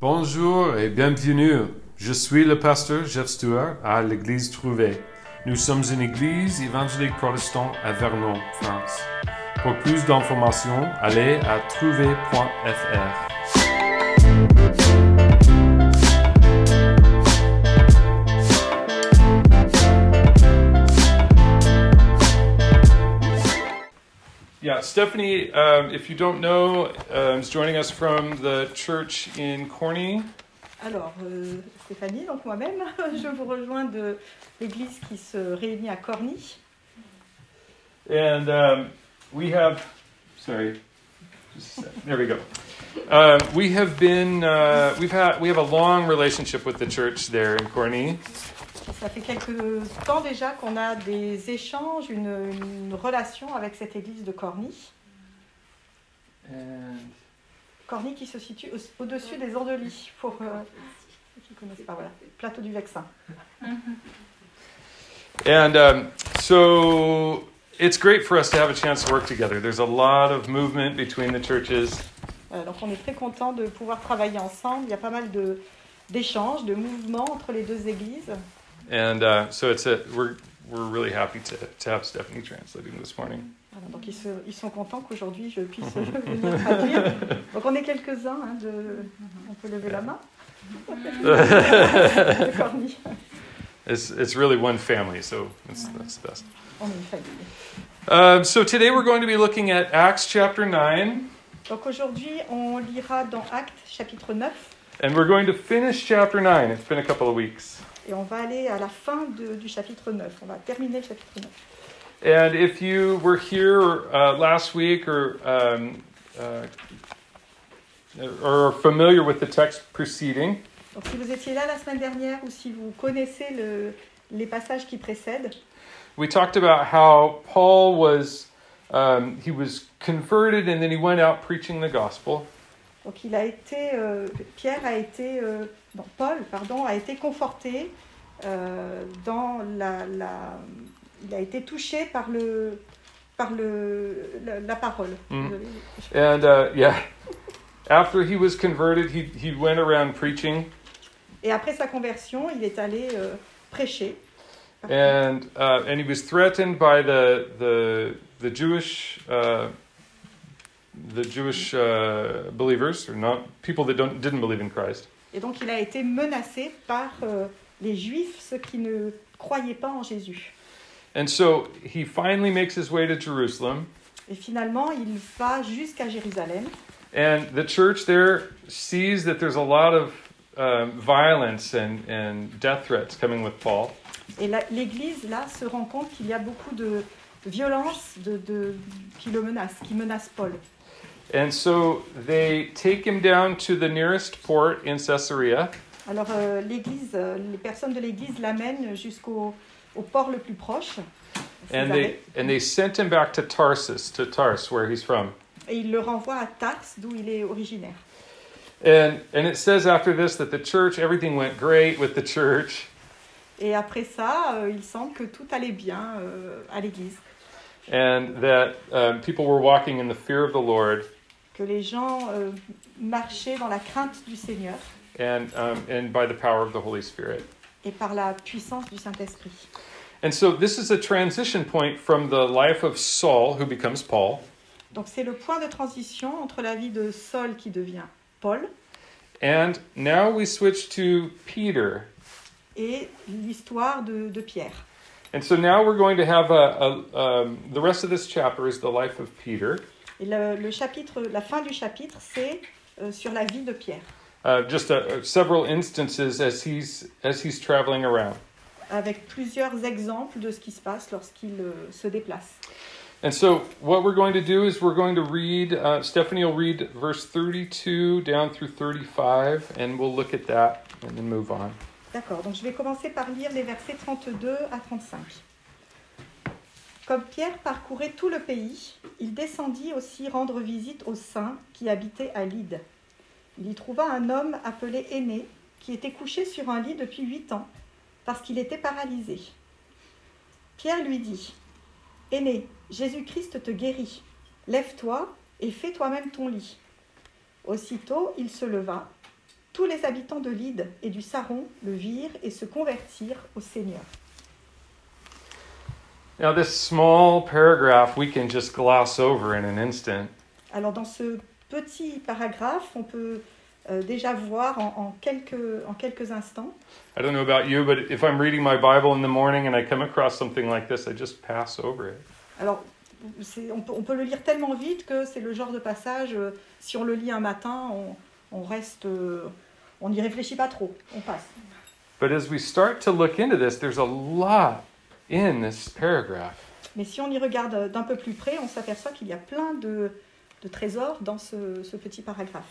Bonjour et bienvenue. Je suis le pasteur Jeff Stewart à l'église Trouvé. Nous sommes une église évangélique protestante à Vernon, France. Pour plus d'informations, allez à trouvé.fr. Yeah, Stephanie, um, if you don't know, um, is joining us from the church in Corny. Alors, euh, Stéphanie, donc moi-même, je vous rejoins de l'église qui se réunit à Corny. And um, we have, sorry, just a sec. there we go. Uh, we have been, uh, we've had, we have a long relationship with the church there in Corny. Ça fait quelques temps déjà qu'on a des échanges, une, une relation avec cette église de Corny. And Corny qui se situe au- au-dessus des Andelys, pour euh, ceux qui ne connaissent pas, voilà, plateau du Vexin. And um, so it's great for us to have a chance to work together. There's a lot of movement between the churches. Euh, donc on est très content de pouvoir travailler ensemble. Il y a pas mal de- d'échanges, de mouvements entre les deux églises. And uh, so it's a, we're, we're really happy to, to have Stephanie translating this morning. Voilà, donc ils, se- ils sont contents qu'aujourd'hui je puisse venir traduire. Donc on est quelques-uns, hein, de... on peut lever la main. It's, it's really one family, so it's, that's the best. On est une famille. Um, so today we're going to be looking at Acts chapter 9, Donc aujourd'hui on lira dans Actes chapitre 9 and we're going to finish chapter 9. It's been a couple of weeks. Et on va aller à la fin de- du chapitre 9. On va terminer le chapitre 9. And if you were here uh, last week or, um, uh, or are familiar with the text preceding, Donc si vous étiez là la semaine dernière ou si vous connaissez le- les passages qui précèdent, we talked about how Paul was um, he was converted and then he went out preaching the gospel. donc il a été, euh, Pierre a été, euh, non, Paul, pardon, a été conforté euh, dans la, la- il a été touché par le, par le, la, la parole. Mm. And uh, yeah, after he was converted, he, he went around preaching. Et après sa conversion, il est allé euh, prêcher. And, uh, and he was threatened by the, the, the Jewish, uh, the Jewish uh, believers, or not people that don't, didn't believe in Christ. Et donc il a été menacé par euh, les Juifs, ceux qui ne croyaient pas en Jésus. And so he finally makes his way to Jerusalem. Et finalement, il va jusqu'à Jérusalem. And the church there sees that there's a lot of violence and, and death threats coming with Paul. Et l'Église, là, se rend compte qu'il y a beaucoup de violence de, de- qui le menacent, qui menacent Paul. And so they take him down to the nearest port in Caesarea. Alors euh, l'Église, euh, les personnes de l'Église l'amènent jusqu'au au port le plus proche. And they, and they sent him back to Tarsus, to Tars, where he's from. Et il le renvoie à Tars, d'où il est originaire. And, and it says after this that the church, everything went great with the church. Et après ça, euh, il semble que tout allait bien euh, à l'Église. And that um, people were walking in the fear of the Lord Que les gens euh, marchaient dans la crainte du Seigneur and, um, and by the power of the Holy Spirit. et par la puissance du Saint-Esprit. And so this is a transition point from the life of Saul, who becomes Paul, Donc c'est le point de transition entre la vie de Saul qui devient Paul and now we switch to Peter. et l'histoire de, de Pierre. And so now we're going to have a, a um, the rest of this chapter is the life of Peter, Et le, le chapitre, la fin du chapitre, c'est euh, sur la vie de Pierre, uh, just a, several instances as he's as he's traveling around. avec plusieurs exemples de ce qui se passe lorsqu'il euh, se déplace. And so what we're going to do is we're going to read. Uh, Stephanie will read verse 32 down through 35, and we'll look at that and then move on. D'accord, donc je vais commencer par lire les versets 32 à 35. Comme Pierre parcourait tout le pays, il descendit aussi rendre visite aux saints qui habitaient à Lyde. Il y trouva un homme appelé Aîné, qui était couché sur un lit depuis huit ans, parce qu'il était paralysé. Pierre lui dit Aîné, Jésus-Christ te guérit. Lève-toi et fais toi-même ton lit. Aussitôt, il se leva, Tous les habitants de Lyde et du Saron le virent et se convertirent au Seigneur. Now, this small paragraph we can just gloss over in an instant. Alors dans ce petit paragraphe, on peut euh, déjà voir en, en quelques, en quelques instants. I don't know about you, but if I'm reading my Bible in the morning and I come across something like this, I just pass over it. Alors c'est- on, peut, on peut le lire tellement vite que c'est le genre de passage, euh, si on le lit un matin, on, on reste, euh, on n'y réfléchit pas trop, on passe. But as we start to look into this, there's a lot in this paragraph. Mais si on y regarde d'un peu plus près, on s'aperçoit qu'il y a plein de, de trésors dans ce, ce petit paragraphe.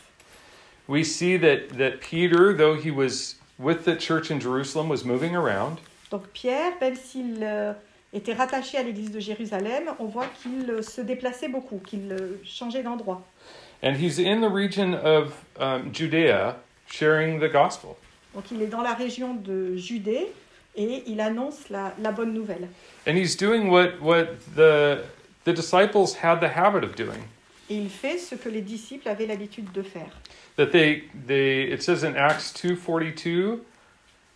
We see that, that Peter, though he was with the church in Jerusalem, was moving around. Donc Pierre, même s'il euh, était rattaché à l'église de Jérusalem, on voit qu'il euh, se déplaçait beaucoup, qu'il euh, changeait d'endroit. And he's in the region of um, Judea sharing the gospel. Donc il est dans la région de Judée et il annonce la, la bonne nouvelle. And he's doing what, what the, the disciples had the habit of doing. Et il fait ce que les disciples avaient l'habitude de faire. That they, they it says in Acts 2.42,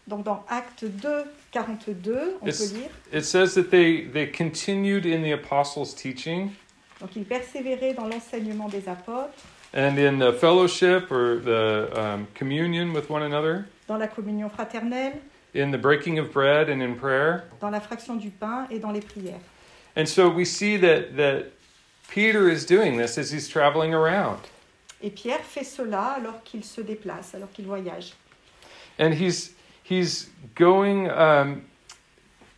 Donc dans Acte 2, 42, on It's- peut lire, it says that they, they continued in the apostles' teaching donc il persévérait dans l'enseignement des apôtres, and in the fellowship or the um, communion with one another, dans la communion fraternelle, in the breaking of bread and in prayer. dans la fraction du pain et dans les prières. And so we see that, that Peter is doing this as he's traveling around. Et Pierre fait cela alors qu'il se déplace, alors qu'il voyage. And he's, he's going um,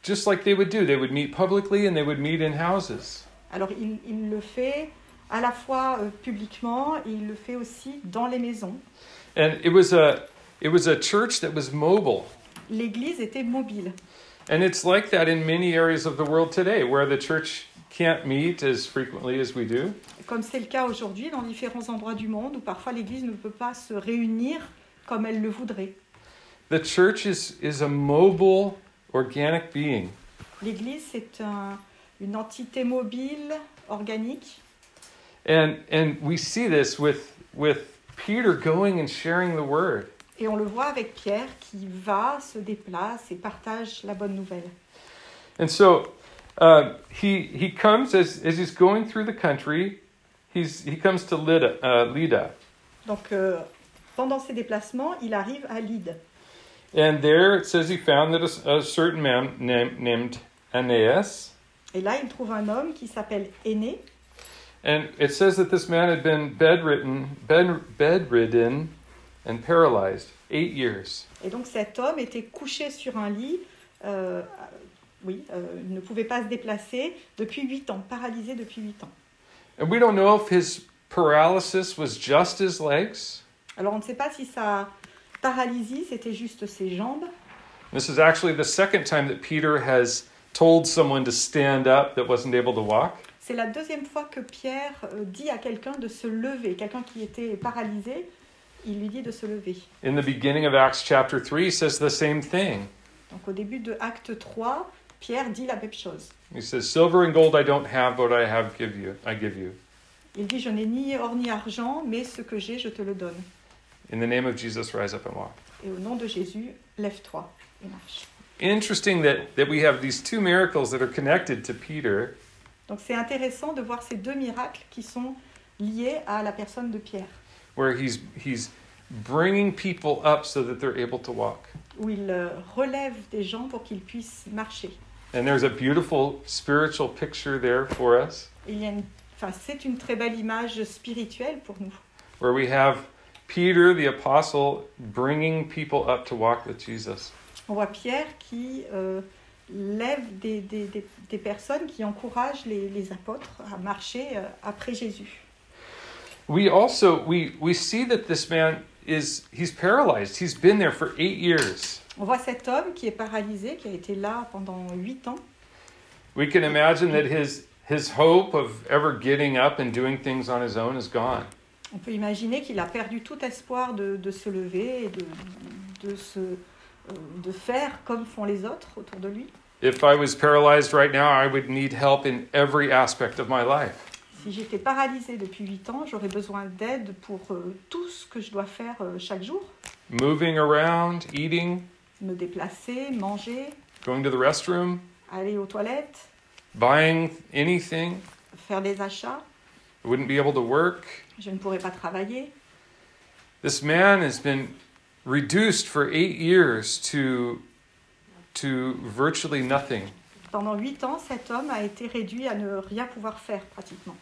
just like they would do. They would meet publicly and they would meet in houses. Alors il, il le fait à la fois euh, publiquement et il le fait aussi dans les maisons. And it was a, it was a church that was mobile. L'église était mobile. And it's like that in many areas of the world today where the church can't meet as frequently as we do. Comme c'est le cas aujourd'hui dans différents endroits du monde où parfois l'église ne peut pas se réunir comme elle le voudrait. The church is, is a mobile, organic being. L'église, c'est un- une entité mobile, organique. And, and we see this with, with Peter going and sharing the word. Et on le voit avec Pierre qui va, se déplace et partage la bonne nouvelle. And so uh, he, he comes as, as he's going through the country, he's, he comes to Lydda. Uh. Donc euh, pendant ses déplacements, il arrive à Lyde. And there it says he found that a, a certain man named, named Aeneas. Et là, il trouve un homme qui s'appelle Aîné. And it says that this man had been bedridden, bed, bedridden and paralyzed eight years. Et donc cet homme était couché sur un lit, euh, oui, euh, ne pouvait pas se déplacer depuis huit ans, paralysé depuis huit ans. And we don't know if his paralysis was just his legs. Alors on ne sait pas si sa paralysie, c'était juste ses jambes. This is actually the second time that Peter has told someone to stand up that wasn't able to walk. C'est la deuxième fois que Pierre euh, dit à quelqu'un de se lever, quelqu'un qui était paralysé, il lui dit de se lever. In the beginning of Acts chapter 3, he says the same thing. Donc au début de Acte 3, Pierre dit la même chose. He says, Silver and gold I don't have, but I have give you I give you. Il dit, je n'ai ni or ni argent, mais ce que j'ai, je te le donne. In the name of Jesus, rise up and walk. Et au nom de Jésus, lève-toi et marche. Interesting that, that we have these two miracles that are connected to Peter. Donc c'est intéressant de voir ces deux miracles qui sont liés à la personne de Pierre, where he's he's bringing people up so that they're able to walk. où il euh, relève des gens pour qu'ils puissent marcher. And there's a beautiful spiritual picture there for us il y a une, enfin, c'est une très belle image spirituelle pour nous, where we have Peter the apostle bringing people up to walk with Jesus. On voit Pierre qui euh, lève des, des, des, des personnes qui encouragent les, les apôtres à marcher euh, après Jésus. We also we we see that this man is he's paralyzed. He's been there for 8 years. On voit cet homme qui est paralysé, qui a été là pendant huit ans. We can imagine that his his hope of ever getting up and doing things on his own is gone. On peut imaginer qu'il a perdu tout espoir de, de se lever et de, de, se, euh, de faire comme font les autres autour de lui. If I was paralyzed right now, I would need help in every aspect of my life. Si j'étais paralysée depuis huit ans, j'aurais besoin d'aide pour euh, tout ce que je dois faire euh, chaque jour. moving around, eating, me déplacer, manger, going to the restroom, aller aux toilettes, buying anything. faire des achats. I wouldn't be able to work. Je ne pourrais pas travailler. This man has been reduced for eight years to, to virtually nothing. Pendant huit ans, cet homme a été réduit à ne rien pouvoir faire pratiquement.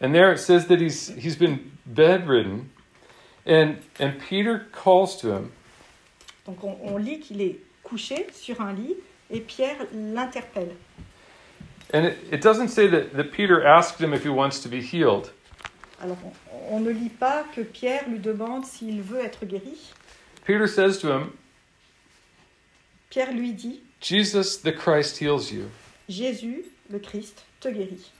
And there it says that he's, he's been bedridden. And, and Peter calls to him Donc on, on lit qu'il est couché sur un lit et Pierre l'interpelle. And it, it doesn't say that, that Peter asked him if he wants to be healed. Alors on, on ne lit pas que Pierre lui demande s'il veut être guéri. Peter says to him, Pierre lui dit, Jesus the Christ heals you. Jésus, le Christ, te guérit.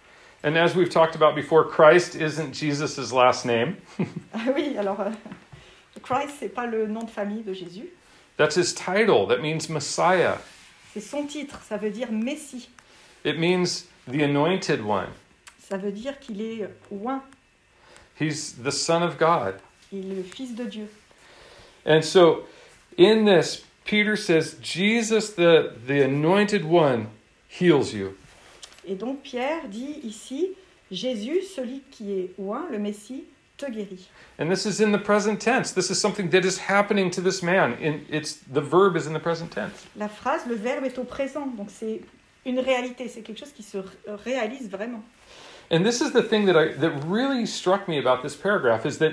And as we've talked about before, Christ isn't Jesus' last name. Ah oui, alors euh, Christ, c'est pas le nom de famille de Jésus, That's his title. That means Messiah. c'est son titre, ça veut dire Messie. It means the anointed one. Ça veut dire qu'il est oint, He's the Son of God. il est le Fils de Dieu. And so in this, Peter says, Jesus, the, the anointed one, heals you. Et donc Pierre dit ici, Jésus, celui qui est oint, le Messie, te guérit. And this is in the present tense. This is something that is happening to this man. In, it's, the verb is in the present tense. La phrase, le verbe est au présent, donc c'est une réalité, c'est quelque chose qui se ré- réalise vraiment. And this is the thing that, I, that really struck me about this paragraph is that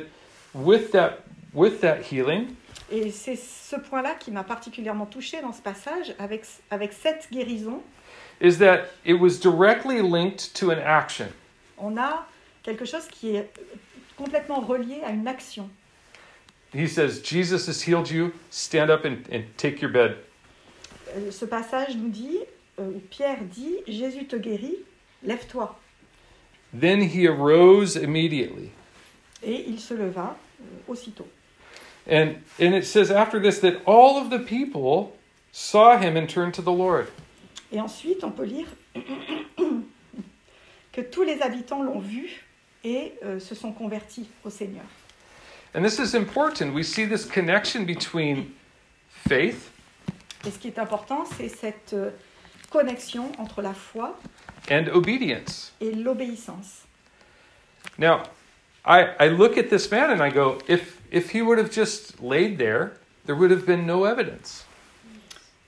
with that, with that healing, Et c'est ce point-là qui m'a particulièrement touché dans ce passage, avec, avec cette guérison, is that it was directly linked to an action. on a quelque chose qui est complètement relié à une action. He says, Jesus has healed you, stand up and, and take your bed. Euh, Ce passage nous dit, euh, Pierre dit, Jésus te guérit, lève-toi. Then he arose immediately. Et il se leva euh, aussitôt. And, and it says after this that all of the people saw him and turned to the Lord. Et ensuite, on peut lire que tous les habitants l'ont vu et euh, se sont convertis au Seigneur. And this is important. We see this connection between faith Et ce qui est important, c'est cette euh, connexion entre la foi and obedience. et l'obéissance. Now, I, I look at this man and I go, if, if he would have just laid there, there would have been no evidence.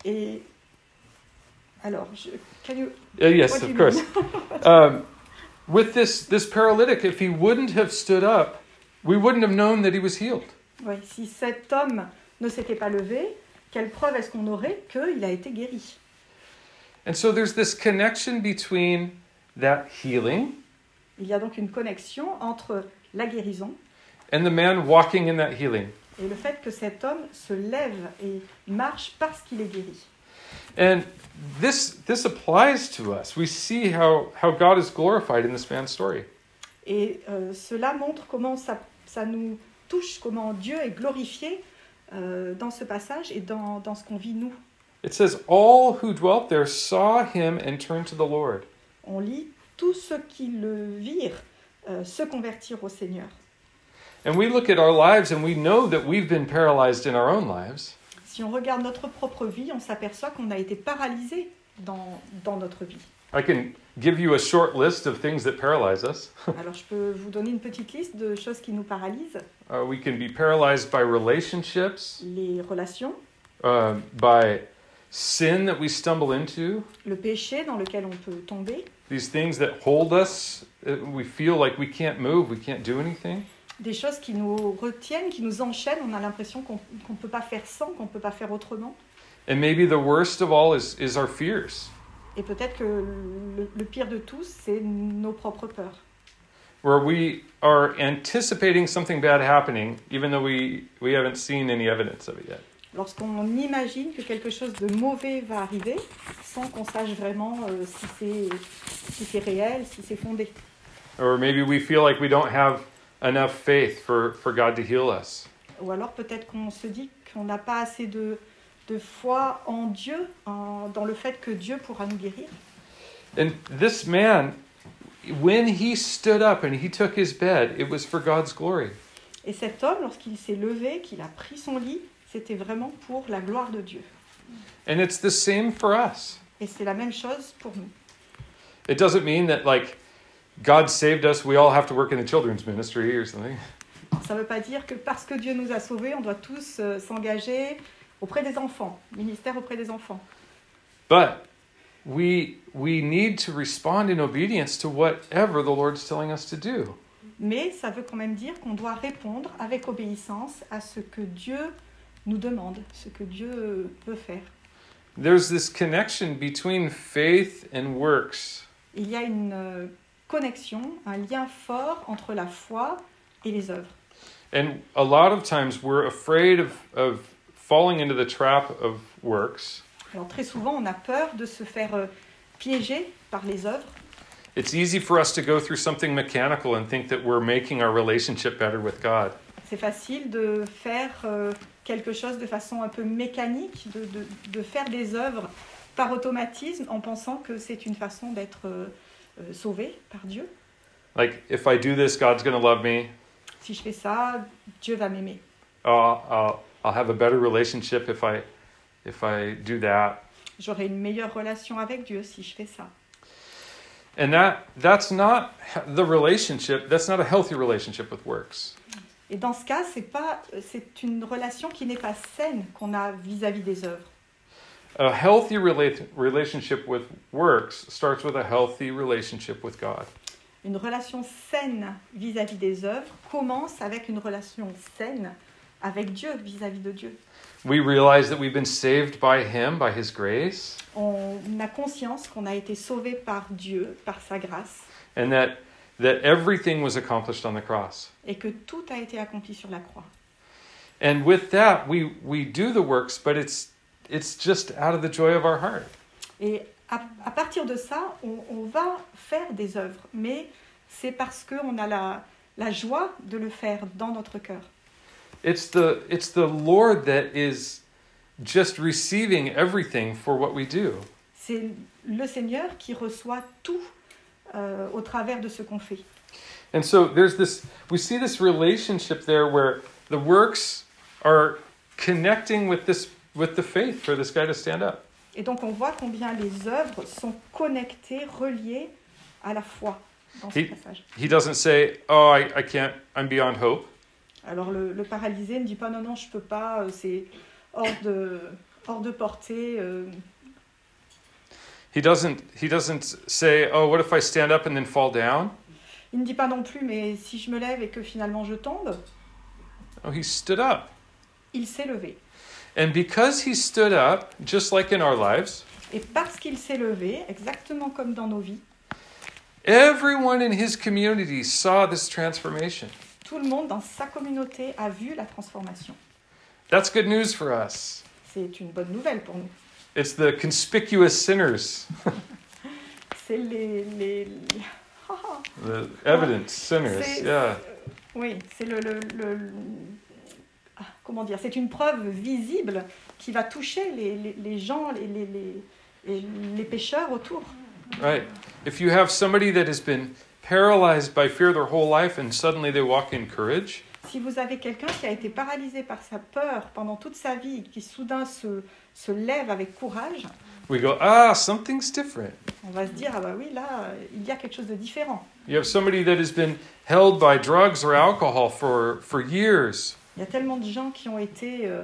Et alors, je, can you- Uh, yes, of course. Um, with this, this paralytic, if he wouldn't have stood up, we wouldn't have known that he was healed. Ouais, si cet homme ne s'était pas levé, quelle preuve est-ce qu'on aurait qu'il a été guéri And so there's this connection between that healing Il y a donc une connexion entre la guérison and the man walking in that healing. et le fait que cet homme se lève et marche parce qu'il est guéri. And this this applies to us. We see how, how God is glorified in this man's story. Et euh, cela montre comment ça, ça nous touche, comment Dieu est glorifié euh, dans ce passage et dans, dans ce qu'on vit nous. It says, All who dwelt there saw him and turned to the Lord. On lit tous ceux qui le virent euh, se convertir au Seigneur. And we look at our lives and we know that we've been paralyzed in our own lives. Si on regarde notre propre vie, on s'aperçoit qu'on a été paralysé dans, dans notre vie. I can give you a short list of things that paralyze us. Alors je peux vous donner une petite liste de choses qui nous paralysent. Uh, we can be paralyzed by relationships, Les relations, uh, by sin that we stumble into, le péché dans lequel on peut tomber, these things that hold us. uh, We feel like we can't move, we can't do anything. Des choses qui nous retiennent, qui nous enchaînent. On a l'impression qu'on ne peut pas faire sans, qu'on ne peut pas faire autrement. And maybe the worst of all is, is our fears, Et peut-être que le, le pire de tous, c'est nos propres peurs. where we are anticipating something bad happening, even though we, we haven't seen any evidence of it yet. Lorsqu'on imagine que quelque chose de mauvais va arriver, sans qu'on sache vraiment euh, si c'est si réel, si c'est fondé. Or maybe we feel like we don't have enough faith for, for God to heal us. Ou alors peut-être qu'on se dit qu'on n'a pas assez de, de foi en Dieu, en- dans le fait que Dieu pourra nous guérir. And this man, when he stood up and he took his bed, it was for God's glory. Et cet homme, lorsqu'il s'est levé, qu'il a pris son lit, c'était vraiment pour la gloire de Dieu. And it's the same for us. Et c'est la même chose pour nous. It doesn't mean that, like, God saved us, we all have to work in the children's ministry or something. Ça ne veut pas dire que parce que Dieu nous a sauvés, on doit tous euh, s'engager auprès des enfants, ministère auprès des enfants. But we, we need to respond in obedience to whatever the Lord's telling us to do. Mais ça veut quand même dire qu'on doit répondre avec obéissance à ce que Dieu nous demande, ce que Dieu veut faire. There's this connection between faith and works. Il y a une euh, connexion, un lien fort entre la foi et les œuvres. And a lot of times we're afraid of, of falling into the trap of works. Alors très souvent, on a peur de se faire euh, piéger par les œuvres. It's easy for us to go through something mechanical and think that we're making our relationship better with God. C'est facile de faire euh, quelque chose de façon un peu mécanique, de, de- de faire des œuvres par automatisme en pensant que c'est une façon d'être euh, euh, sauvé par Dieu. Like, if I do this, God's going to love me. Si je fais ça, Dieu va m'aimer. Uh, I'll, I'll have a better relationship if I, if I do that. J'aurai une meilleure relation avec Dieu si je fais ça. And that, that's not the relationship, that's not a healthy relationship with works. Et dans ce cas, c'est pas, c'est une relation qui n'est pas saine qu'on a vis-à-vis des œuvres. A healthy rela- relationship with works starts with a healthy relationship with God. Une relation saine vis-à-vis des œuvres commence avec une relation saine avec Dieu, vis-à-vis de Dieu. We realize that we've been saved by Him, by His grace, On a conscience qu'on a été sauvé par Dieu, par sa grâce, and that, that everything was accomplished on the cross. et que tout a été accompli sur la croix. And with that, we, we do the works, but it's, it's just out of the joy of our heart. Et à, à partir de ça, on, on va faire des œuvres, mais c'est parce qu'on a la, la joie de le faire dans notre cœur. It's the, it's the Lord that is just receiving everything for what we do. C'est le Seigneur qui reçoit tout euh, au travers de ce qu'on fait. And so there's this, we see this relationship there where the works are connecting with this, with the faith for this guy to stand up. Et donc on voit combien les œuvres sont connectées, reliées à la foi dans ce passage. He doesn't say, oh, I, I can't, I'm beyond hope. Alors le, le paralysé ne dit pas non, non, je peux pas, euh, c'est hors de, hors de portée. euh. He doesn't, he doesn't say, oh, what if I stand up and then fall down? Il ne dit pas non plus, mais si je me lève et que finalement je tombe, Oh, he stood up. il s'est levé. And because he stood up, just like in our lives, Et parce qu'il s'est levé, exactement comme dans nos vies, everyone in his community saw this transformation. tout le monde dans sa communauté a vu la transformation. That's good news for us. C'est une bonne nouvelle pour nous. It's the conspicuous sinners, C'est les... les... the evident sinners. Yeah. Euh, oui, c'est le, le- le- comment dire, c'est une preuve visible qui va toucher les, les- les gens, les, les, les, pécheurs autour. Right. If you have somebody that has been paralyzed by fear their whole life and suddenly they walk in courage, Si vous avez quelqu'un qui a été paralysé par sa peur pendant toute sa vie, qui soudain se, se lève avec courage, we go, ah, something's different. on va se dire, ah bah oui, là, il y a quelque chose de différent. You have somebody that has been held by drugs or alcohol for, for years. Il y a tellement de gens qui ont été euh,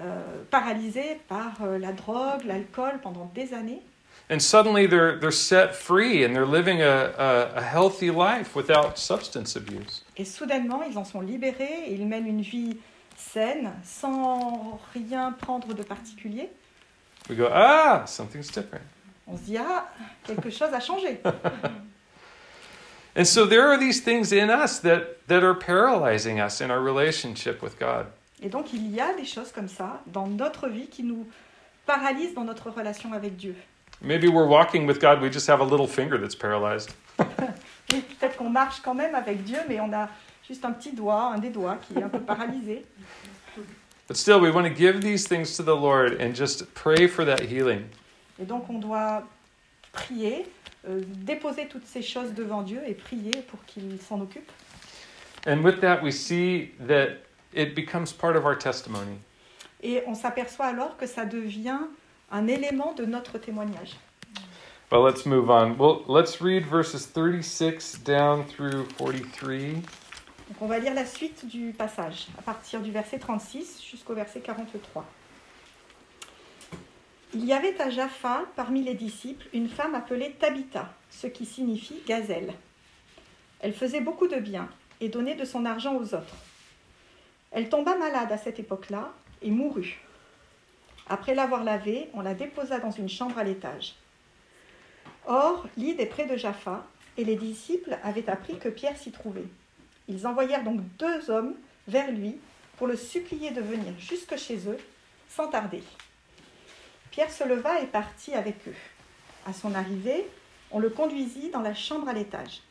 euh, paralysés par euh, la drogue, l'alcool pendant des années. And suddenly they're, they're set free and they're living a, a, a healthy life without substance abuse. Et soudainement, ils en sont libérés et ils mènent une vie saine, sans rien prendre de particulier. We go, ah, something's different. On se dit, ah, quelque chose a changé. And so there are these things in us that, that are paralyzing us in our relationship with God. Et donc, il y a des choses comme ça dans notre vie qui nous paralysent dans notre relation avec Dieu. Maybe we're walking with God, we just have a little finger that's paralyzed. Peut-être qu'on marche quand même avec Dieu, mais on a juste un petit doigt, un des doigts qui est un peu paralysé. But still, we want to give these things to the Lord and just pray for that healing. Et donc, on doit prier, euh, déposer toutes ces choses devant Dieu et prier pour qu'il s'en occupe. And with that, we see that it becomes part of our testimony. Et on s'aperçoit alors que ça devient un élément de notre témoignage. Well, let's move on. Well, let's read verses 36 down through 43. Donc on va lire la suite du passage, à partir du verset 36 jusqu'au verset 43. Il y avait à Jaffa, parmi les disciples, une femme appelée Tabitha, ce qui signifie gazelle. Elle faisait beaucoup de bien et donnait de son argent aux autres. Elle tomba malade à cette époque-là et mourut. Après l'avoir lavée, on la déposa dans une chambre à l'étage. Or, Lyd est près de Jaffa, et les disciples avaient appris que Pierre s'y trouvait. Ils envoyèrent donc deux hommes vers lui pour le supplier de venir jusque chez eux, sans tarder. Pierre se leva et partit avec eux. À son arrivée, on le conduisit dans la chambre à l'étage.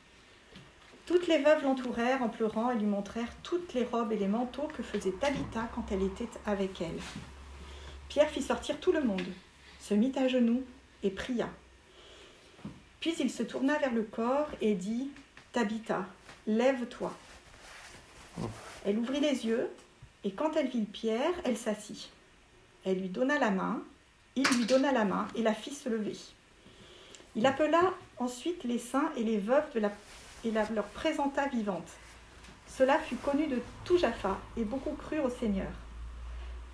Toutes les veuves l'entourèrent en pleurant et lui montrèrent toutes les robes et les manteaux que faisait Tabitha quand elle était avec elle. Pierre fit sortir tout le monde, se mit à genoux et pria. Puis il se tourna vers le corps et dit Tabitha, lève-toi. Elle ouvrit les yeux et quand elle vit Pierre, elle s'assit. Elle lui donna la main, il lui donna la main et la fit se lever. Il appela ensuite les saints et les veuves de la, et la- leur présenta vivantes. Cela fut connu de tout Jaffa et beaucoup crurent au Seigneur.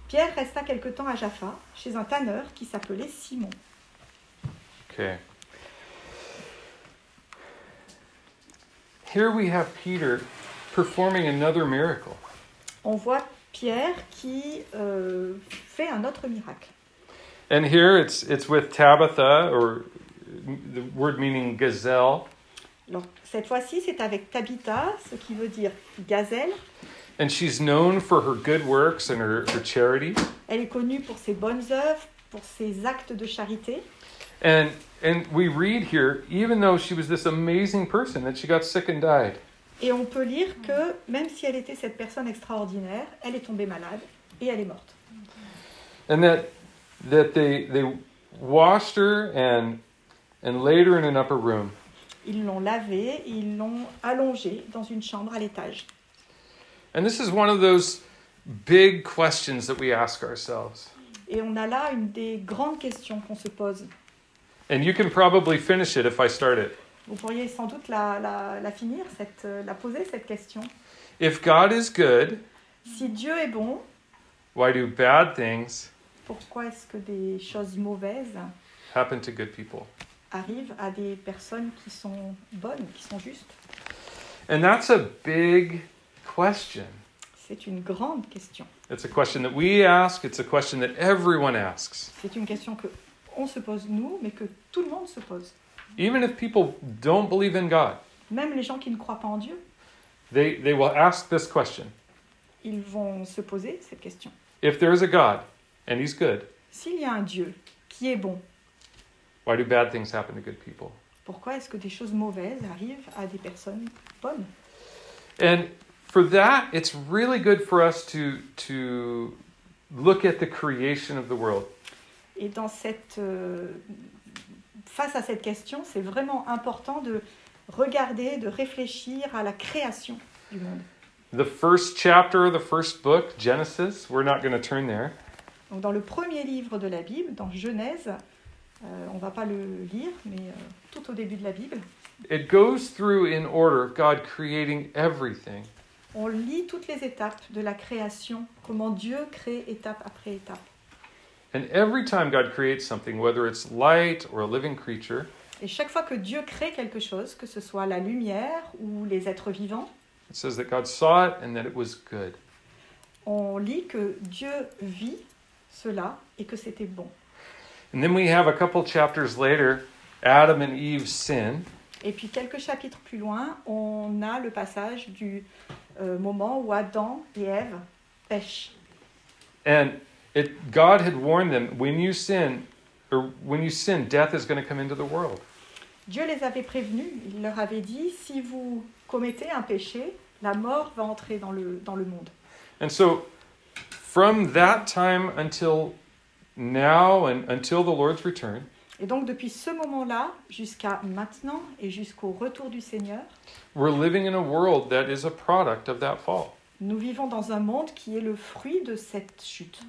Pierre resta quelque temps à Jaffa, chez un tanneur qui s'appelait Simon. Okay. Here we have Peter performing another miracle. On voit Pierre qui euh, fait un autre miracle. And here it's it's with Tabitha or the word meaning gazelle Alors, cette fois-ci, c'est avec Tabitha, ce qui veut dire gazelle. and she's known for her good works and her, her charity. Elle est connue pour ses bonnes œuvres, pour ses actes de charité. And and we read here even though she was this amazing person that she got sick and died. Et on peut lire que même si elle était cette personne extraordinaire, elle est tombée malade et elle est morte. And that that they they washed her and and laid her in an upper room. Ils l'ont lavée, ils l'ont allongée dans une chambre à l'étage. And this is one of those big questions that we ask ourselves. Et on a là une des grandes questions qu'on se pose. And you can probably finish it if I start it. Vous pourriez sans doute la, la- la finir, cette, euh, la poser, cette question. If God is good, Si Dieu est bon, why do bad things pourquoi est-ce que des choses mauvaises happen to good people? arrivent à des personnes qui sont bonnes, qui sont justes And that's a big question. C'est une grande question. It's a question that we ask, it's a question that everyone asks. C'est une question que on se pose nous, mais que tout le monde se pose. Even if people don't believe in God, Même les gens qui ne croient pas en Dieu, they, they will ask this question ils vont se poser cette question. If there is a God and He's good, S'il y a un Dieu qui est bon, why do bad things happen to good people? pourquoi est-ce que des choses mauvaises arrivent à des personnes bonnes And for that, it's really good for us to, to look at the creation of the world. Et dans cette, euh, face à cette question, c'est vraiment important de regarder, de réfléchir à la création du monde. The first chapter of the first book, Genesis, we're not going to turn there. Donc dans le premier livre de la Bible, dans Genèse, euh, on ne va pas le lire, mais euh, tout au début de la Bible, It goes through in order God creating everything. on lit toutes les étapes de la création, comment Dieu crée étape après étape. And every time God creates something, whether it's light or a living creature, Et chaque fois que Dieu crée quelque chose, que ce soit la lumière ou les êtres vivants, it says that God saw it and that it was good. on lit que Dieu vit cela et que c'était bon. And then we have a couple chapters later, Adam and sin. Et puis quelques chapitres plus loin, on a le passage du euh, moment où Adam et Ève pêchent. And it, God had warned them when you sin, or when you sin, death is going to come into the world. Dieu les avait prévenus, il leur avait dit, si vous commettez un péché, la mort va entrer dans le, dans le monde. And so, from that time until now and until the Lord's return, Et donc depuis ce moment-là jusqu'à maintenant et jusqu'au retour du Seigneur, we're living in a world that is a product of that fall. nous vivons dans un monde qui est le fruit de cette chute.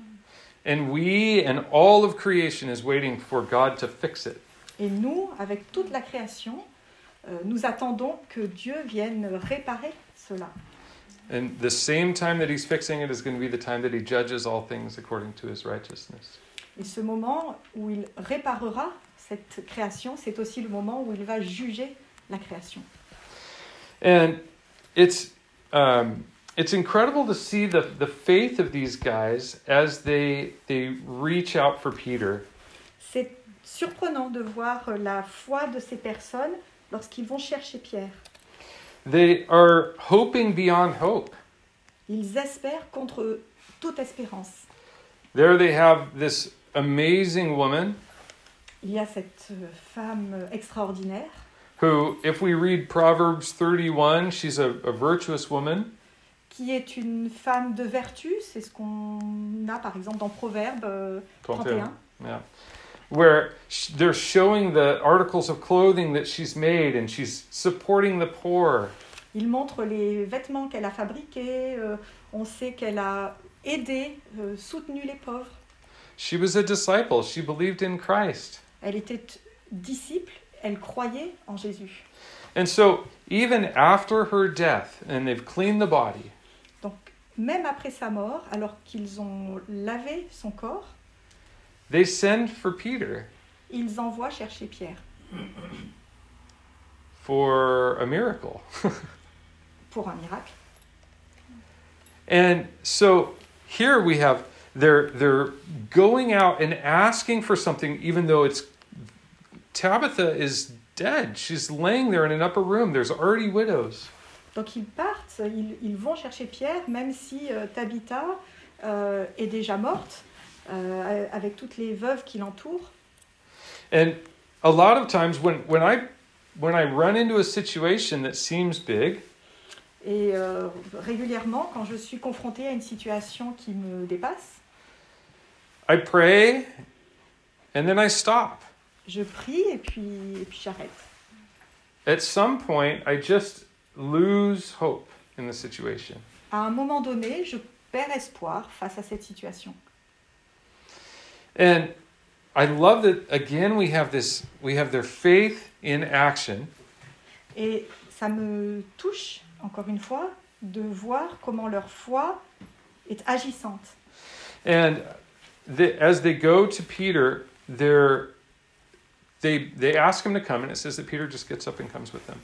And we and all of creation is waiting for God to fix it. Et nous, avec toute la création, euh, nous attendons que Dieu vienne réparer cela. And the same time that he's fixing it is going to be the time that he judges all things according to his righteousness. Et ce moment où il réparera cette création, c'est aussi le moment où il va juger la création. And it's um, it's incredible to see the, the faith of these guys as they they reach out for Peter. C'est surprenant de voir la foi de ces personnes lorsqu'ils vont chercher Pierre. They are hoping beyond hope. Ils espèrent contre toute espérance. There they have this amazing woman Il y a cette femme extraordinaire who, if we read Proverbs 31, she's a, a virtuous woman. qui est une femme de vertu, c'est ce qu'on a par exemple dans Proverbe euh, 31. Yeah. Where they're showing the articles of clothing that she's made and she's supporting the poor. Il montre les vêtements qu'elle a fabriqués, euh, on sait qu'elle a aidé, euh, soutenu les pauvres. She was a disciple. She believed in Christ. Elle était disciple, elle croyait en Jésus. And so, even after her death, and they've cleaned the body, Donc même après sa mort, alors qu'ils ont lavé son corps, they send for Peter ils envoient chercher Pierre for a miracle. pour un miracle. And so here we have they're they're going out and asking for something even though it's Tabitha is dead. She's laying there in an upper room. There's already widows. Donc ils partent, ils, ils vont chercher Pierre, même si euh, Tabitha euh, est déjà morte, euh, avec toutes les veuves qui l'entourent. And a lot of times when when I when I run into a situation that seems big, Et euh, régulièrement, quand je suis confrontée à une situation qui me dépasse, I pray and then I stop. je prie et puis, et puis j'arrête. At some point I just lose hope in the situation. À un moment donné, je perds espoir face à cette situation. And I love that again we have this we have their faith in action Et ça me touche, encore une fois, de voir comment leur foi est agissante. and the, as they go to Peter they're they they ask him to come and it says that Peter just gets up and comes with them.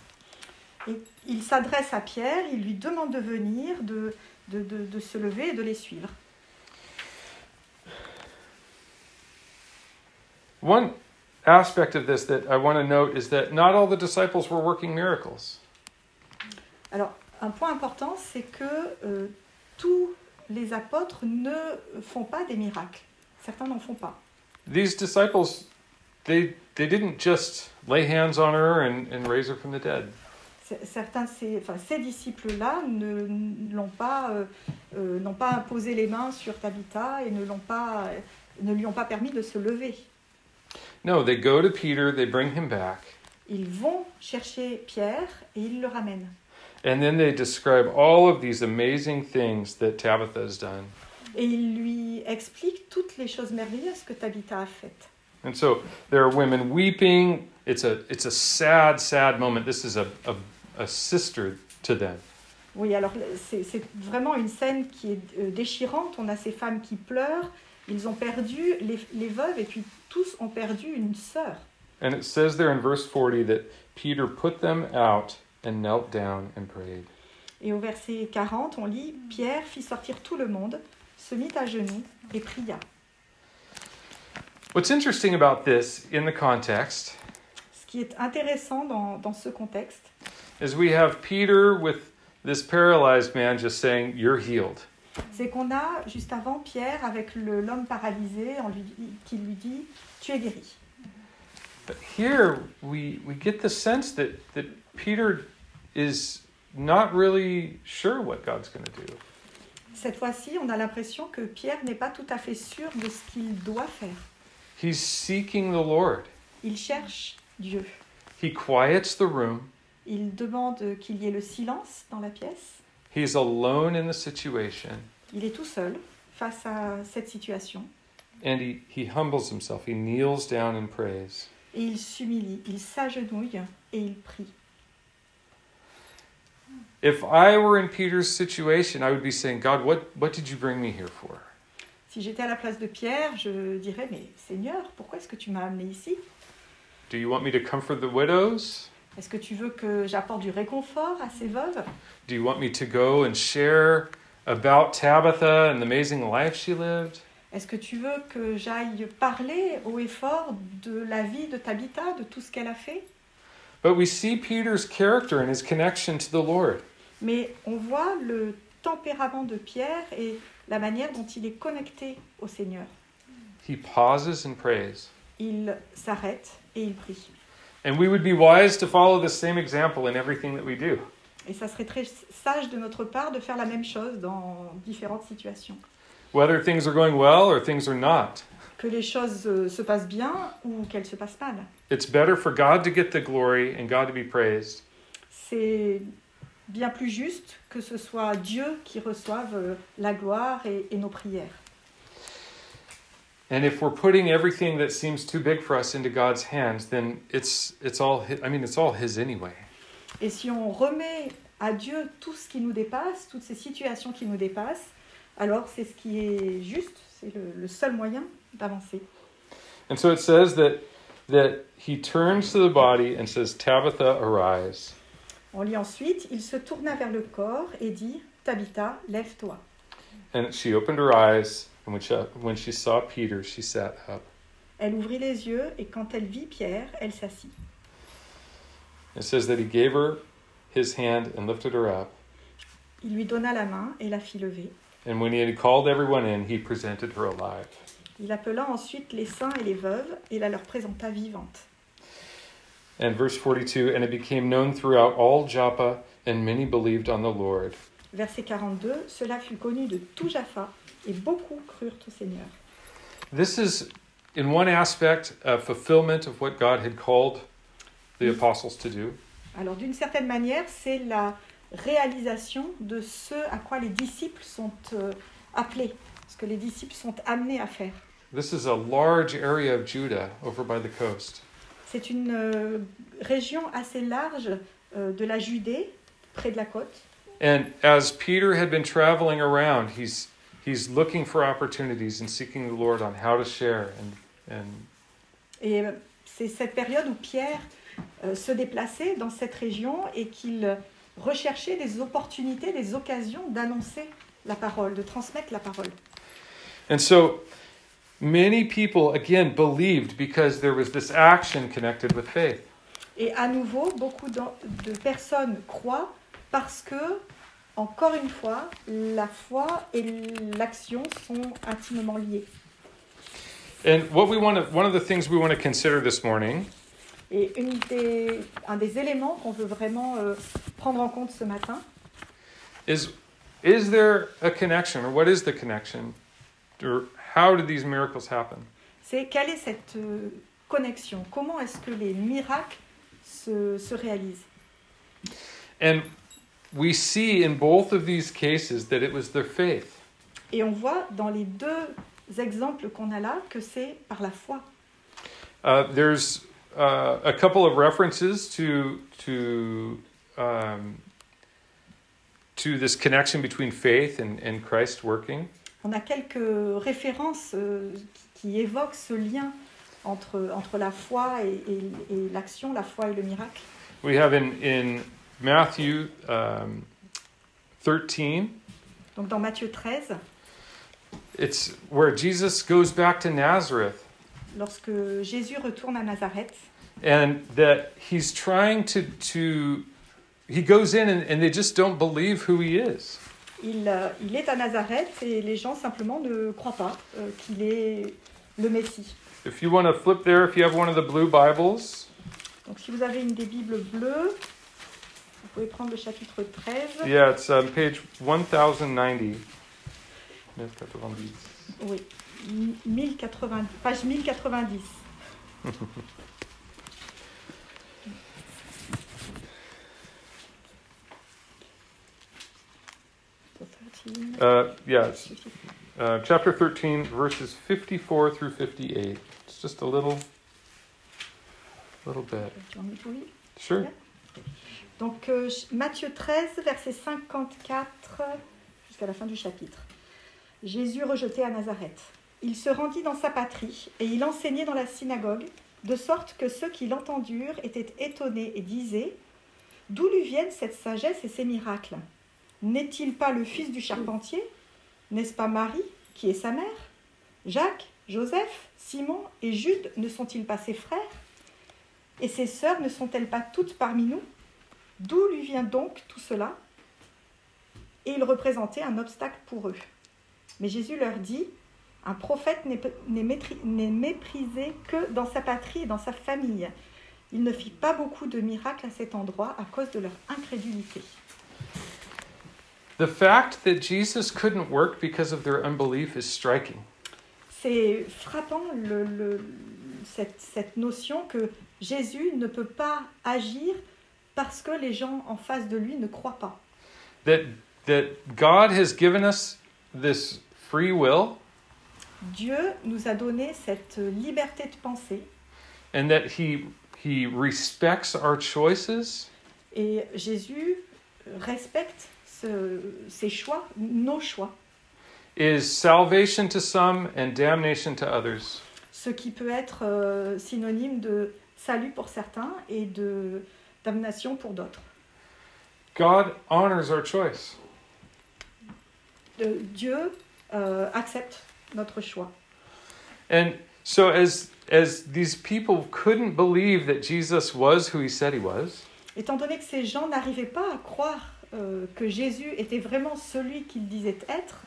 Et il s'adresse à Pierre, il lui demande de venir, de, de, de, de se lever et de les suivre. One aspect of this that I want to note is that not all the disciples were working miracles. Alors, un point important, c'est que euh, tous les apôtres ne font pas des miracles. Certains n'en font pas. These disciples they they didn't just lay hands on her and, and raise her from the dead. Certains, ces, enfin, ces disciples-là ne l'ont pas, euh, euh, n'ont pas imposé les mains sur Tabitha et ne, l'ont pas, ne lui ont pas permis de se lever. No, they go to Peter, they bring him back, Ils vont chercher Pierre et ils le ramènent. and then they describe all of these amazing things that Tabitha has done. Et ils lui expliquent toutes les choses merveilleuses que Tabitha a faites. And so there are women weeping. It's a it's a sad, sad moment. This is a a, a sister to them. Oui, alors c'est c'est vraiment une scène qui est euh, déchirante. On a ces femmes qui pleurent. Ils ont perdu les, les veuves et puis tous ont perdu une sœur. And it says there in verse 40 that Peter put them out and knelt down and prayed. Et au verset 40, on lit Pierre fit sortir tout le monde, se mit à genoux et pria. What's interesting about this in the context Ce qui est intéressant dans, dans ce contexte, is we have Peter with this paralyzed man just saying, You're healed. C'est qu'on a juste avant Pierre avec l'homme paralysé en lui, qui lui dit Tu es guéri. But here we, we get the sense that, that Peter is not really sure what God's going to do. Cette fois-ci, on a l'impression que Pierre n'est pas tout à fait sûr de ce qu'il doit faire. He's seeking the Lord. il cherche Dieu. He quiets the room. Il demande qu'il y ait le silence dans la pièce. He's alone in the situation. Il est tout seul face à cette situation And he, he humbles himself. He kneels down and prays. et il s'humilie, il s'agenouille et il prie. If I were in Peter's situation, I would be saying, God, what, what did you bring me here for? Si j'étais à la place de Pierre, je dirais Mais Seigneur, pourquoi est-ce que tu m'as amené ici Do you want me to comfort the widows? Est-ce que tu veux que j'apporte du réconfort à ces veuves? Do you want me to go and share about Tabitha and the amazing life she lived? Est-ce que tu veux que j'aille parler haut et fort de la vie de Tabitha, de tout ce qu'elle a fait? But we see Peter's character and his connection to the Lord. Mais on voit le tempérament de Pierre et la manière dont il est connecté au Seigneur. He pauses and prays. Il s'arrête et il prie. And we would be wise to follow the same example in everything that we do. Et ça serait très sage de notre part de faire la même chose dans différentes situations. Whether things are going well or things are not. Que les choses euh, se passent bien ou qu'elles se passent mal. It's better for God to get the glory and God to be praised C'est bien plus juste que ce soit Dieu qui reçoive euh, la gloire et, et nos prières. And if we're putting everything that seems too big for us into God's hands, then it's it's all his, I mean it's all his anyway. Et si on remet à Dieu tout ce qui nous dépasse, toutes ces situations qui nous dépassent, alors c'est ce qui est juste, c'est le, le seul moyen d'avancer. And so it says that that he turns to the body and says, "Tabitha, arise." On lit ensuite, il se tourna vers le corps et dit, Tabitha, lève-toi. And she opened her eyes, and when she, when she saw Peter, she sat up. Elle ouvrit les yeux et quand elle vit Pierre, elle s'assit. It says that he gave her his hand and lifted her up. Il lui donna la main et la fit lever. And when he had called everyone in, he presented her alive. Il appela ensuite les saints et les veuves et la leur présenta vivante. And verse 42 And it became known throughout all Joppa, and many believed on the Lord. Verset 42, cela fut connu de tout Jaffa et beaucoup crurent au Seigneur. This is, in one aspect, a fulfillment of what God had called the apostles to do. Alors d'une certaine manière, c'est la réalisation de ce à quoi les disciples sont euh, appelés, ce que les disciples sont amenés à faire. This is a large area of Judah over by the coast. C'est une euh, région assez large euh, de la Judée, près de la côte. And as Peter had been traveling around, he's, he's looking for opportunities and seeking the Lord on how to share. And, and Et euh, c'est cette période où Pierre euh, se déplaçait dans cette région et qu'il recherchait des opportunités, des occasions d'annoncer la parole, de transmettre la parole. And so many people, again, believed because there was this action connected with faith. Et à nouveau, beaucoup de personnes croient parce que, encore une fois, la foi et l'action sont intimement liées. And what we want to, one of the things we want to consider this morning Et une des- un des éléments qu'on veut vraiment euh, prendre en compte ce matin, is is there a connection or what is the connection? Or how did these miracles happen? c'est quelle est cette euh, connexion? Comment est-ce que les miracles se, se réalisent? And we see in both of these cases that it was their faith. Et on voit dans les deux exemples qu'on a là que c'est par la foi. Uh, there's uh, a couple of references to to um, to this connection between faith and, and Christ working. On a quelques références euh, qui, qui évoquent ce lien entre, entre la foi et, et- et l'action, la foi et le miracle. We have in in Matthew um, 13. Donc dans Matthieu 13, It's where Jesus goes back to Nazareth lorsque Jésus retourne à Nazareth, and that he's trying to to he goes in and, and they just don't believe who he is. il, euh, il est à Nazareth et les gens simplement ne croient pas euh, qu'il est le Messie. If you want to flip there, if you have one of the blue Bibles, Donc si vous avez une des Bibles bleues, pouvez prendre le chapitre 13. Yeah, it's um, page 1090. 1090. Oui, 1090, page 1090. Uh, uh, chapter 13, verses 54 through 58. It's just a little, little bit. Sure. Donc euh, Matthieu 13, verset 54 jusqu'à la fin du chapitre. Jésus rejeté à Nazareth. Il se rendit dans sa patrie et il enseignait dans la synagogue, de sorte que ceux qui l'entendurent étaient étonnés et disaient D'où lui viennent cette sagesse et ces miracles? N'est-il pas le fils du charpentier? N'est-ce pas Marie, qui est sa mère? Jacques, Joseph, Simon et Jude ne sont-ils pas ses frères? Et ses sœurs ne sont-elles pas toutes parmi nous? D'où lui vient donc tout cela? Et il représentait un obstacle pour eux. Mais Jésus leur dit, un prophète n'est méprisé que dans sa patrie et dans sa famille. Il ne fit pas beaucoup de miracles à cet endroit à cause de leur incrédulité. The fact that Jesus couldn't work because of their unbelief is striking. C'est frappant le- le- cette, cette notion que Jésus ne peut pas agir parce que les gens en face de lui ne croient pas. That, that God has given us this free will Dieu nous a donné cette liberté de penser and that He, he respects our choices et Jésus respecte ce- ses choix, nos choix, is salvation to some and damnation to others. ce qui peut être euh, synonyme de salut pour certains et de damnation pour d'autres. God honors our choice. Dieu euh, accepte notre choix. And so as as these people couldn't believe that Jesus was who he said he was, Étant donné que ces gens n'arrivaient pas à croire euh, que Jésus était vraiment celui qu'il disait être,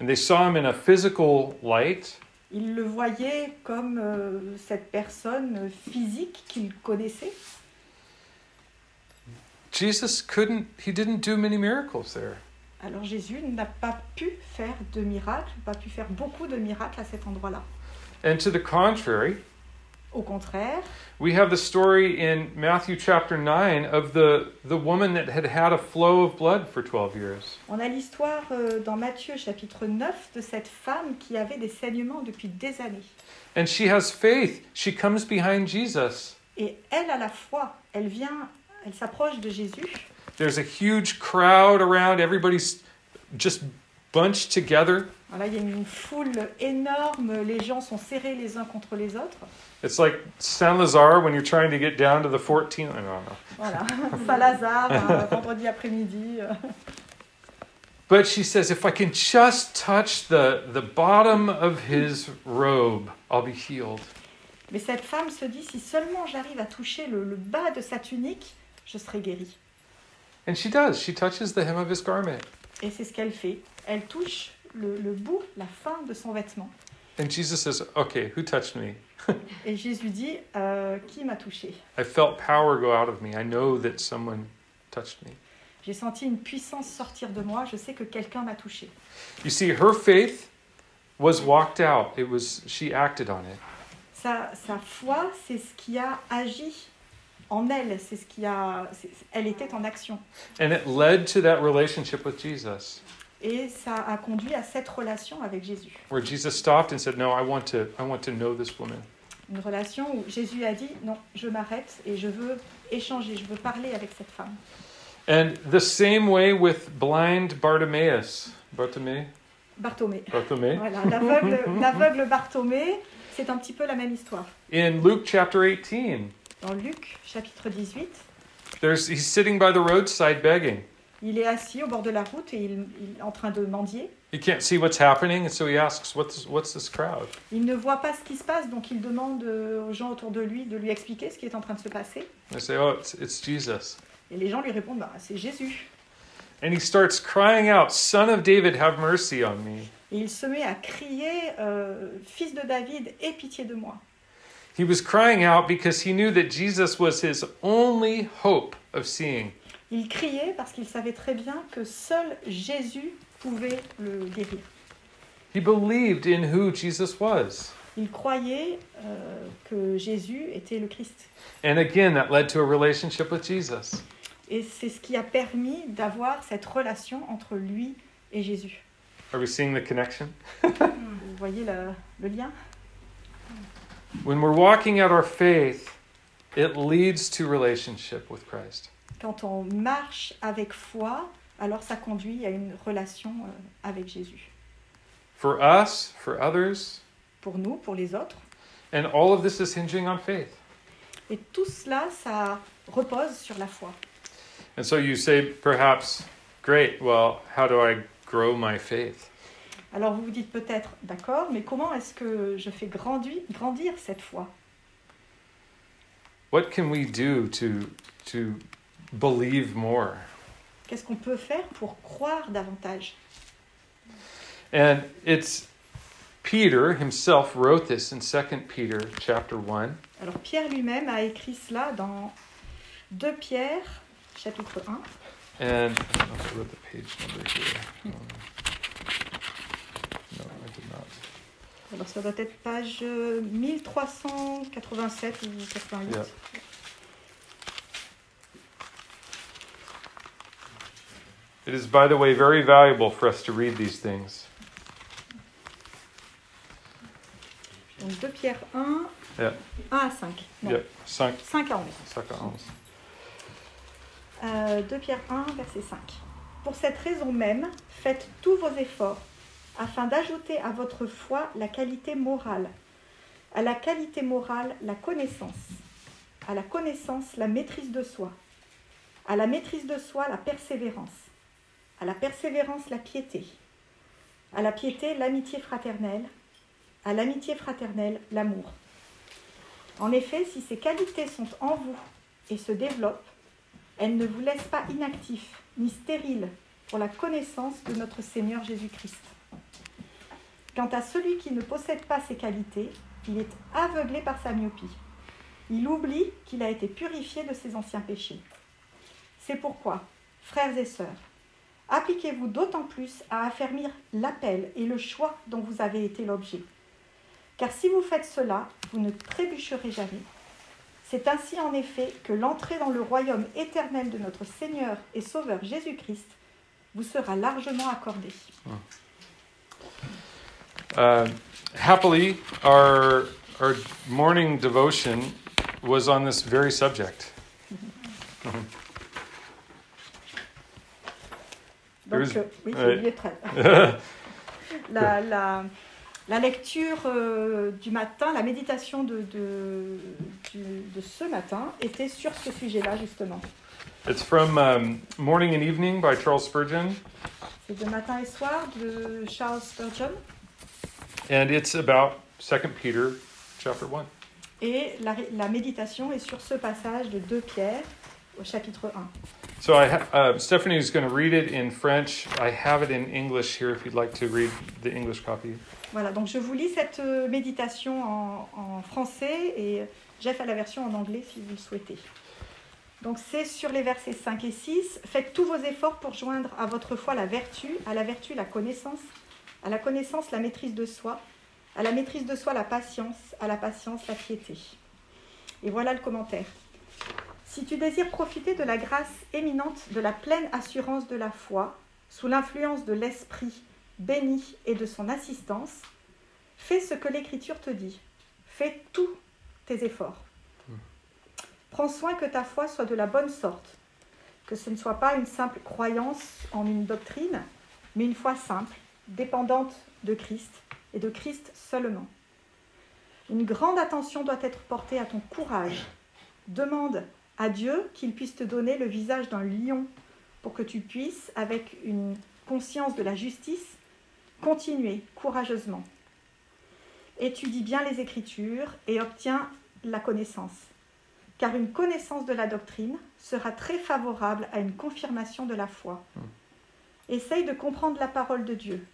and they saw him in a physical light, ils le voyaient comme euh, cette personne physique qu'ils connaissaient. Jesus couldn't he didn't do many miracles there. Alors Jésus n'a pas pu faire de miracles, pas pu faire beaucoup de miracles à cet endroit-là. And to the contrary, Au contraire, we have the story in Matthew chapter 9 of the the woman that had had a flow of blood for 12 years. on a l'histoire euh, dans Matthieu chapitre 9 de cette femme qui avait des saignements depuis des années. And she has faith. She comes behind Jesus. Et elle a la foi, elle vient, elle s'approche de Jésus. There's a huge crowd around. Everybody's just bunched together. Voilà, il y a une foule énorme, les gens sont serrés les uns contre les autres. It's like Saint Lazare when you're trying to get down to the 14th. I don't know. Voilà, Saint-Lazare, un vendredi après-midi. euh. But she says, if I can just touch the, the bottom of his robe, I'll be healed. Mais cette femme se dit, si seulement j'arrive à toucher le, le bas de sa tunique, je serai guérie. And she does. She touches the hem of his garment. Et c'est ce qu'elle fait. Elle touche le, le bout, la fin de son vêtement. And Jesus says, Okay, who touched me? Et Jésus dit, Euh, qui m'a touché? I felt power go out of me. I know that someone touched me. J'ai senti une puissance sortir de moi, je sais que quelqu'un m'a touché. You see, her faith was walked out. It was she acted on it. Sa, sa foi, c'est ce qui a agi en elle, c'est ce qui a... Elle était en action. And it led to that relationship with Jesus, Et ça a conduit à cette relation avec Jésus. where Jesus stopped and said, No, I want to I want to know this woman. Une relation où Jésus a dit, non, je m'arrête et je veux échanger, je veux parler avec cette femme. And the same way with blind Bartimaeus. Bartimaeus? Barthomée. Bartimaeus? Voilà, l'aveugle Barthomée, c'est un petit peu la même histoire. In Luke chapter 18, Dans Luc, chapitre 18, there's he's sitting by the roadside begging. Il est assis au bord de la route et il, il est en train de mendier. He can't see what's happening, and so he asks, "What's what's this crowd?" Il ne voit pas ce qui se passe, donc il demande euh, aux gens autour de lui de lui expliquer ce qui est en train de se passer. They say, "Oh, it's it's Jesus." Et les gens lui répondent, bah, c'est Jésus. And he starts crying out, "Son of David, have mercy on me." Et il se met à crier, euh, Fils de David, aie pitié de moi. He was crying out because he knew that Jesus was his only hope of seeing. Il criait parce qu'il savait très bien que seul Jésus pouvait le guérir. He believed in who Jesus was. Il croyait euh, que Jésus était le Christ. And again, that led to a relationship with Jesus. Et c'est ce qui a permis d'avoir cette relation entre lui et Jésus. Are we seeing the connection? Vous voyez le, le lien? When we're walking out our faith, it leads to relationship with Christ. Quand on marche avec foi, alors ça conduit à une relation euh, avec Jésus. For us, for others, Pour nous, pour les autres. and all of this is hinging on faith. Et tout cela, ça repose sur la foi. And so you say, perhaps, great, well, how do I grow my faith? Alors vous vous dites peut-être, d'accord, mais comment est-ce que je fais grandir, grandir cette foi? What can we do to, to believe more? Qu'est-ce qu'on peut faire pour croire davantage? And it's Peter himself wrote this in 2 Peter chapter 1. Alors Pierre lui-même a écrit cela dans 2 Pierre, chapitre 1. And I don't know if I wrote the page number here. No, I did not. Alors ça doit être page euh, 1387 ou 88. Yeah. It is, by the way, very valuable for us to read these things. Donc 2 Pierre 1, Yeah. 1 à 5. Non, Yeah, 5, 5 à 11. 5 à 11. Euh, 2 Pierre 1, verset 5. Pour cette raison même, faites tous vos efforts afin d'ajouter à votre foi la qualité morale, à la qualité morale la connaissance, à la connaissance la maîtrise de soi, à la maîtrise de soi la persévérance, à la persévérance la piété, à la piété l'amitié fraternelle, à l'amitié fraternelle l'amour. En effet, si ces qualités sont en vous et se développent, elles ne vous laissent pas inactifs ni stériles pour la connaissance de notre Seigneur Jésus-Christ. Quant à celui qui ne possède pas ces qualités, il est aveuglé par sa myopie. Il oublie qu'il a été purifié de ses anciens péchés. C'est pourquoi, frères et sœurs, appliquez-vous d'autant plus à affermir l'appel et le choix dont vous avez été l'objet. Car si vous faites cela, vous ne trébucherez jamais. C'est ainsi en effet que l'entrée dans le royaume éternel de notre Seigneur et Sauveur Jésus-Christ vous sera largement accordée. Uh, happily, our, our morning devotion was on this very subject. Donc, euh, oui, ouais. c'est 13. la, la, la lecture euh, du matin, la méditation de, de, de ce matin était sur ce sujet-là, justement. It's from um, Morning and Evening by Charles Spurgeon, C'est de matin et soir de Charles Spurgeon. and it's about 2 Peter chapter 1. Et la, la méditation est sur ce passage de 2 Pierre au chapitre 1. So I ha- uh, Stephanie is going to read it in French. I have it in English here if you'd like to read the English copy. Voilà, donc je vous lis cette euh, méditation en, en français et Jeff a la version en anglais si vous le souhaitez. Donc c'est sur les versets 5 et 6. Faites tous vos efforts pour joindre à votre foi la vertu, à la vertu la connaissance, à la connaissance la maîtrise de soi, à la maîtrise de soi la patience, à la patience la piété. Et voilà le commentaire. Si tu désires profiter de la grâce éminente de la pleine assurance de la foi, sous l'influence de l'Esprit béni et de son assistance, fais ce que l'Écriture te dit. Fais tous tes efforts. Prends soin que ta foi soit de la bonne sorte, que ce ne soit pas une simple croyance en une doctrine, mais une foi simple, dépendante de Christ et de Christ seulement. Une grande attention doit être portée à ton courage. Demande à Dieu qu'il puisse te donner le visage d'un lion pour que tu puisses, avec une conscience de la justice, continuer courageusement. Étudie bien les Écritures et obtiens la connaissance, car une connaissance de la doctrine sera très favorable à une confirmation de la foi. Essaye de comprendre la parole de Dieu,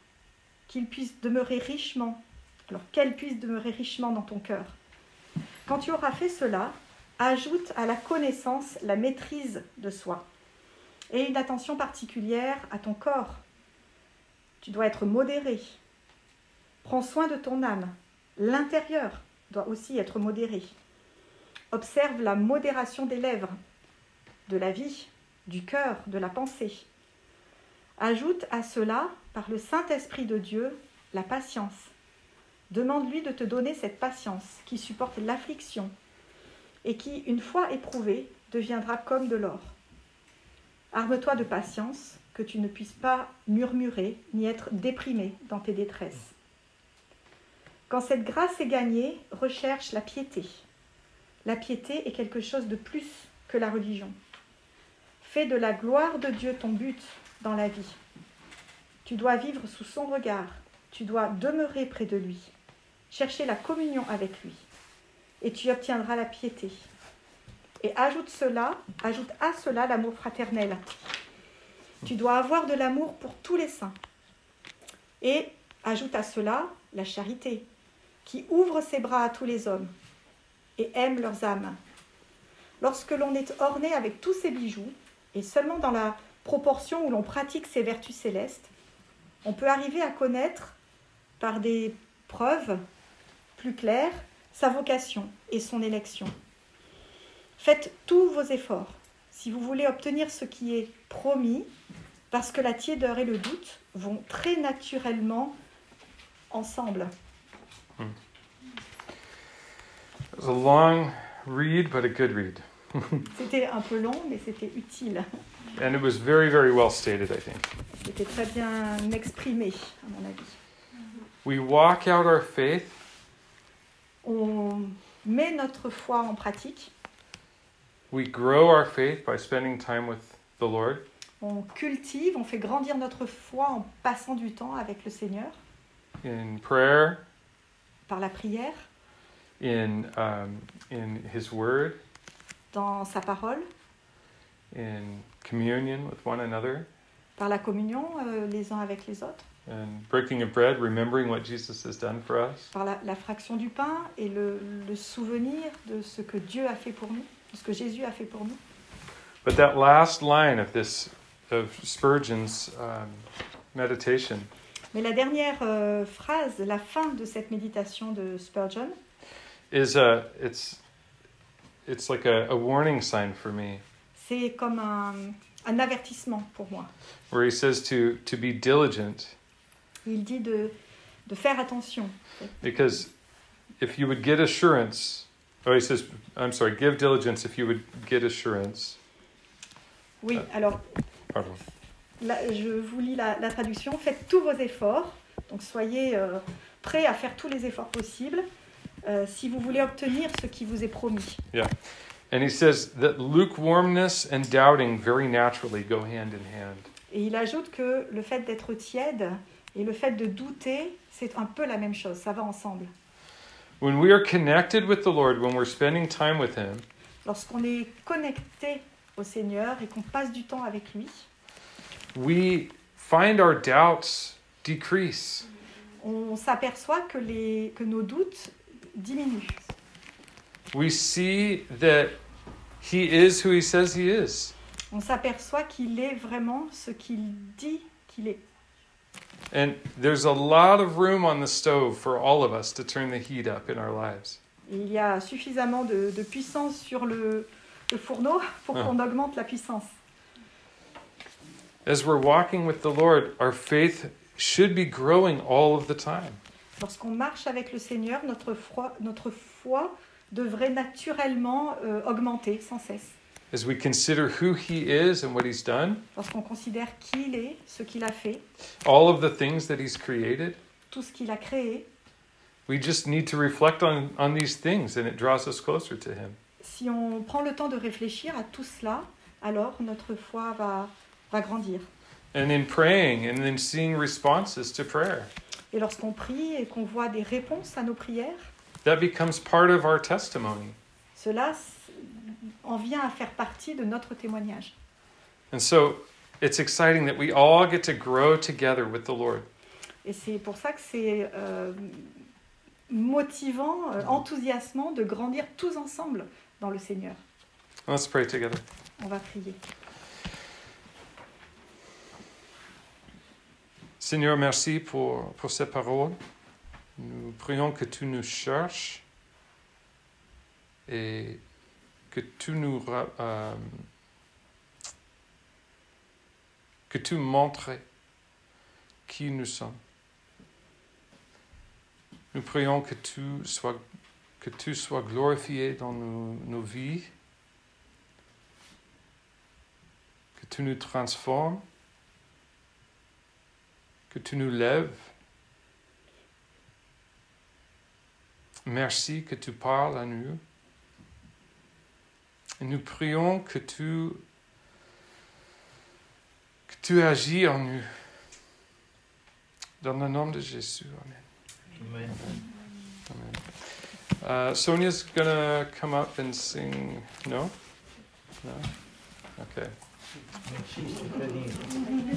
qu'il puisse demeurer richement, alors qu'elle puisse demeurer richement dans ton cœur. Quand tu auras fait cela, ajoute à la connaissance la maîtrise de soi et une attention particulière à ton corps. Tu dois être modéré. Prends soin de ton âme. L'intérieur doit aussi être modéré. Observe la modération des lèvres, de la vie, du cœur, de la pensée. Ajoute à cela, par le Saint-Esprit de Dieu la patience. Demande-lui de te donner cette patience qui supporte l'affliction et qui, une fois éprouvée, deviendra comme de l'or. Arme-toi de patience, que tu ne puisses pas murmurer ni être déprimé dans tes détresses. Quand cette grâce est gagnée, recherche la piété. La piété est quelque chose de plus que la religion. Fais de la gloire de Dieu ton but dans la vie. Tu dois vivre sous son regard, tu dois demeurer près de lui, chercher la communion avec lui, et tu obtiendras la piété. Et ajoute cela, ajoute à cela l'amour fraternel. Tu dois avoir de l'amour pour tous les saints. Et ajoute à cela la charité, qui ouvre ses bras à tous les hommes et aime leurs âmes. Lorsque l'on est orné avec tous ces bijoux, et seulement dans la proportion où l'on pratique ces vertus célestes, on peut arriver à connaître par des preuves plus claires sa vocation et son élection. Faites tous vos efforts si vous voulez obtenir ce qui est promis, parce que la tiédeur et le doute vont très naturellement ensemble. It was a long read, but a good read. C'était un peu long, mais c'était utile. And it was very, very well stated, I think. C'était très bien exprimé, à mon avis. We walk out our faith On met notre foi en pratique, We grow our faith by spending time with the Lord. on cultive, on fait grandir notre foi en passant du temps avec le Seigneur, in prayer, par la prière, in um, in His Word, dans sa parole, in communion with one another, par la communion euh, les uns avec les autres, and breaking of bread, remembering what Jesus has done for us. par la, la fraction du pain et le, le souvenir de ce que Dieu a fait pour nous, de ce que Jésus a fait pour nous. But that last line of this of Spurgeon's um, meditation Mais la dernière euh, phrase, la fin de cette méditation de Spurgeon, is a it's it's like a, a warning sign for me, c'est comme un, un avertissement pour moi. where he says to to be diligent Il dit de, de faire attention, because if you would get assurance. Oh, he says, I'm sorry, give diligence if you would get assurance. Oui, alors Pardon. là, je vous lis la, la traduction. Faites tous vos efforts, donc soyez euh, prêts à faire tous les efforts possibles euh, si vous voulez obtenir ce qui vous est promis. And he says that lukewarmness and doubting very naturally go hand in hand. Et il ajoute que le fait d'être tiède et le fait de douter, c'est un peu la même chose, ça va ensemble. When we are connected with the Lord, when we're spending time with Him, Lorsqu'on est connecté au Seigneur et qu'on passe du temps avec lui, we find our doubts decrease. on s'aperçoit que, les, que nos doutes diminuent. We see that He is who He says He is. On s'aperçoit qu'il est vraiment ce qu'il dit qu'il est. And there's a lot of room on the stove for all of us to turn the heat up in our lives. Il y a suffisamment de, de puissance sur le, le fourneau pour Ah. qu'on augmente la puissance. As we're walking with the Lord, our faith should be growing all of the time. Lorsqu'on marche avec le Seigneur, notre foi, notre foi devrait naturellement euh, augmenter sans cesse. As we consider who He is and what He's done, Lorsqu'on considère qui il est, ce qu'il a fait, all of the things that He's created, tout ce qu'il a créé, we just need to reflect on, on these things and it draws us closer to Him. si on prend le temps de réfléchir à tout cela, alors notre foi va, va grandir. And in praying and then seeing responses to prayer, Et lorsqu'on prie et qu'on voit des réponses à nos prières, that becomes part of our testimony. cela en vient à faire partie de notre témoignage. And so it's exciting that we all get to grow together with the Lord. Et c'est pour ça que c'est euh, motivant, euh, enthousiasmant de grandir tous ensemble dans le Seigneur. Let's pray together. On va prier. Seigneur, merci pour, pour ces paroles. Nous prions que tu nous cherches et que tu nous euh, montres qui nous sommes. Nous prions que tu sois, que tu sois glorifié dans nos vies, que tu nous transformes, que tu nous lèves. Merci que tu parles à nous. Et nous prions que tu, que tu agis en nous. Dans le nom de Jésus. Amen. Amen. Uh, Sonia's gonna come up and sing. No? No? Okay.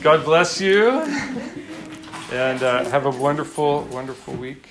God bless you. And uh, have a wonderful, wonderful week.